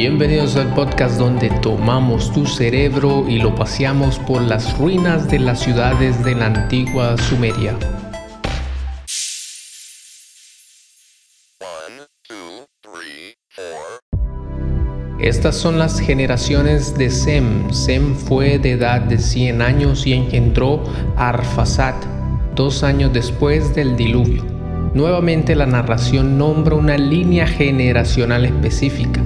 Bienvenidos al podcast donde tomamos tu cerebro y lo paseamos por las ruinas de las ciudades de la antigua Sumeria. Estas son las generaciones de Sem. Sem fue de edad de 100 años y engendró a Arfasat, dos años después del diluvio. Nuevamente la narración nombra una línea generacional específica.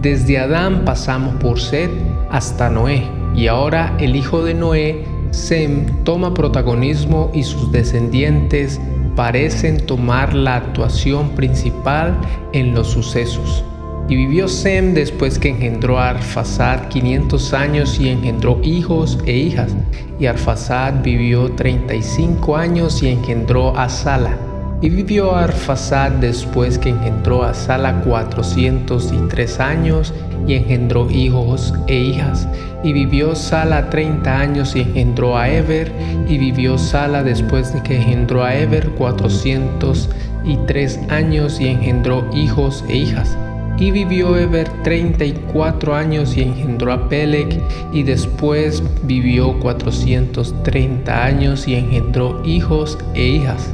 Desde Adán pasamos por Seth hasta Noé y ahora el hijo de Noé, Sem, toma protagonismo y sus descendientes parecen tomar la actuación principal en los sucesos. Y vivió Sem después que engendró a Arfasad 500 años y engendró hijos e hijas. Y Arfasad vivió 35 años y engendró a Sala. Y vivió Arfasad después que engendró a Sala 403 años y engendró hijos e hijas. Y vivió Sala 30 años y engendró a Eber. Y vivió Sala después de que engendró a Eber 403 años y engendró hijos e hijas. Y vivió Eber 34 años y engendró a Peleg, y después vivió 430 años y engendró hijos e hijas.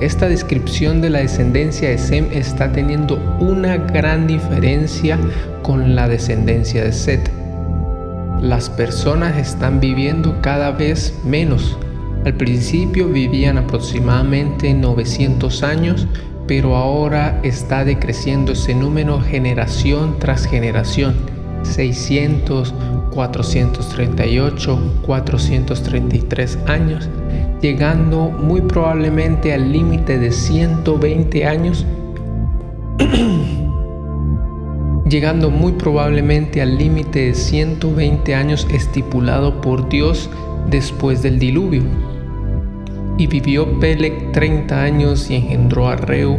Esta descripción de la descendencia de Sem está teniendo una gran diferencia con la descendencia de Set. Las personas están viviendo cada vez menos. Al principio vivían aproximadamente 900 años, pero ahora está decreciendo ese número generación tras generación. 600, 438, 433 años, llegando muy probablemente al límite de 120 años, llegando muy probablemente al límite de 120 años estipulado por Dios después del diluvio. Y vivió Peleg 30 años y engendró a Reu.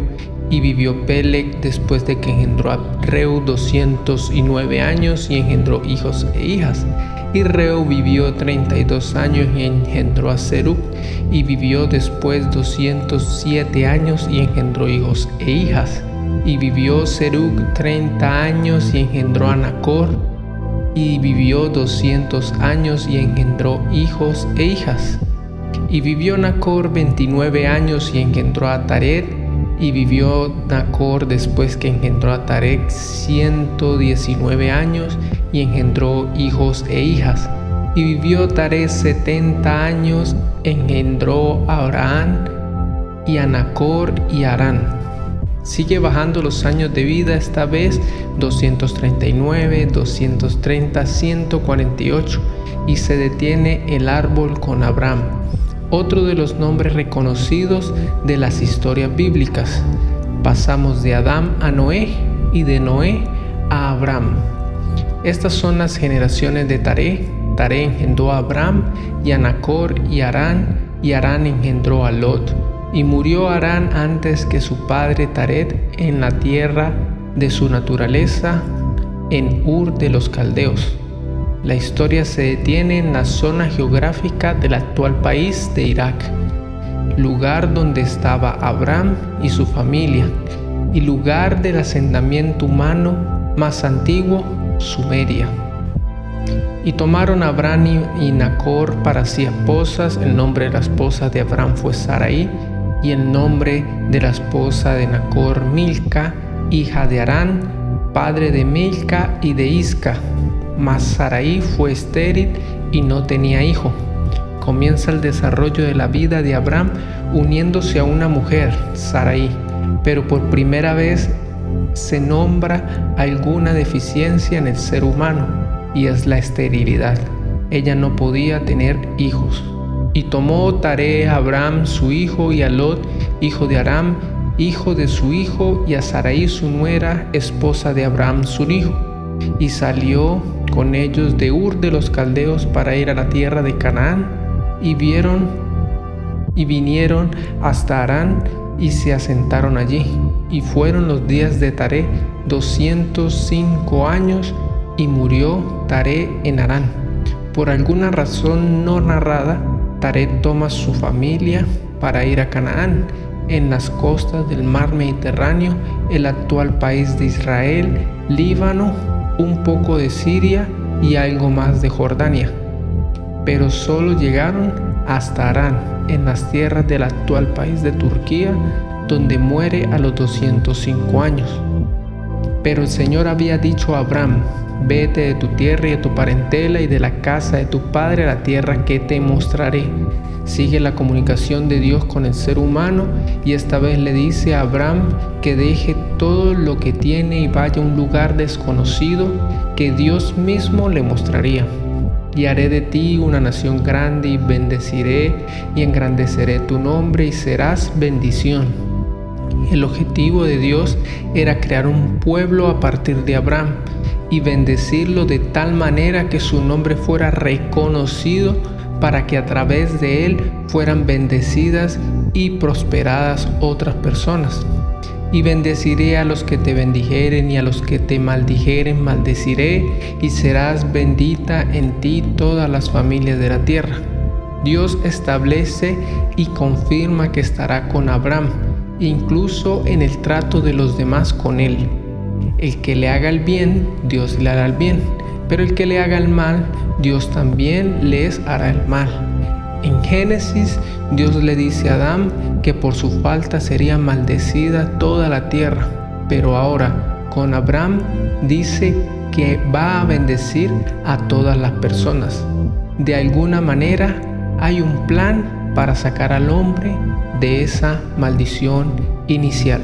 Y vivió Peleg después de que engendró a Reu 209 años y engendró hijos e hijas. Y Reu vivió 32 años y engendró a Serug. Y vivió después 207 años y engendró hijos e hijas. Y vivió Serug 30 años y engendró a Nacor. Y vivió 200 años y engendró hijos e hijas. Y vivió Nacor 29 años y engendró a Taret. Y vivió Nacor después que engendró a Tarek 119 años y engendró hijos e hijas. Y vivió Tarek 70 años, engendró a Abraham y a Nacor y Arán. Sigue bajando los años de vida, esta vez 239, 230, 148 y se detiene el árbol con Abraham otro de los nombres reconocidos de las historias bíblicas. Pasamos de Adán a Noé y de Noé a Abraham. Estas son las generaciones de Taré. Taré engendró a Abraham y a Nacor y Arán, y Arán engendró a Lot. Y murió Arán antes que su padre Taret en la tierra de su naturaleza, en Ur de los Caldeos. La historia se detiene en la zona geográfica del actual país de Irak, lugar donde estaba Abraham y su familia, y lugar del asentamiento humano más antiguo, Sumeria. Y tomaron Abraham y Nacor para sí esposas, el nombre de la esposa de Abraham fue Sarai, y el nombre de la esposa de Nacor Milca, hija de Arán, padre de Milca y de Isca, mas Sarai fue estéril y no tenía hijo. Comienza el desarrollo de la vida de Abraham uniéndose a una mujer, Sarai, pero por primera vez se nombra alguna deficiencia en el ser humano y es la esterilidad. Ella no podía tener hijos. Y tomó tarea a Abraham su hijo y a Lot, hijo de Aram, hijo de su hijo, y a Sarai su nuera, esposa de Abraham su hijo. Y salió con ellos de Ur de los Caldeos para ir a la tierra de Canaán y vieron y vinieron hasta Arán y se asentaron allí. Y fueron los días de Taré 205 años y murió Taré en Arán. Por alguna razón no narrada, Taré toma su familia para ir a Canaán, en las costas del mar Mediterráneo, el actual país de Israel, Líbano un poco de Siria y algo más de Jordania. Pero solo llegaron hasta Arán, en las tierras del actual país de Turquía, donde muere a los 205 años. Pero el Señor había dicho a Abraham, vete de tu tierra y de tu parentela y de la casa de tu padre a la tierra que te mostraré. Sigue la comunicación de Dios con el ser humano y esta vez le dice a Abraham que deje todo lo que tiene y vaya a un lugar desconocido que Dios mismo le mostraría. Y haré de ti una nación grande y bendeciré y engrandeceré tu nombre y serás bendición. El objetivo de Dios era crear un pueblo a partir de Abraham y bendecirlo de tal manera que su nombre fuera reconocido para que a través de él fueran bendecidas y prosperadas otras personas. Y bendeciré a los que te bendijeren y a los que te maldijeren maldeciré y serás bendita en ti todas las familias de la tierra. Dios establece y confirma que estará con Abraham, incluso en el trato de los demás con él. El que le haga el bien, Dios le hará el bien, pero el que le haga el mal, Dios también les hará el mal. En Génesis, Dios le dice a Adán que por su falta sería maldecida toda la tierra, pero ahora con Abraham dice que va a bendecir a todas las personas. De alguna manera hay un plan para sacar al hombre de esa maldición inicial.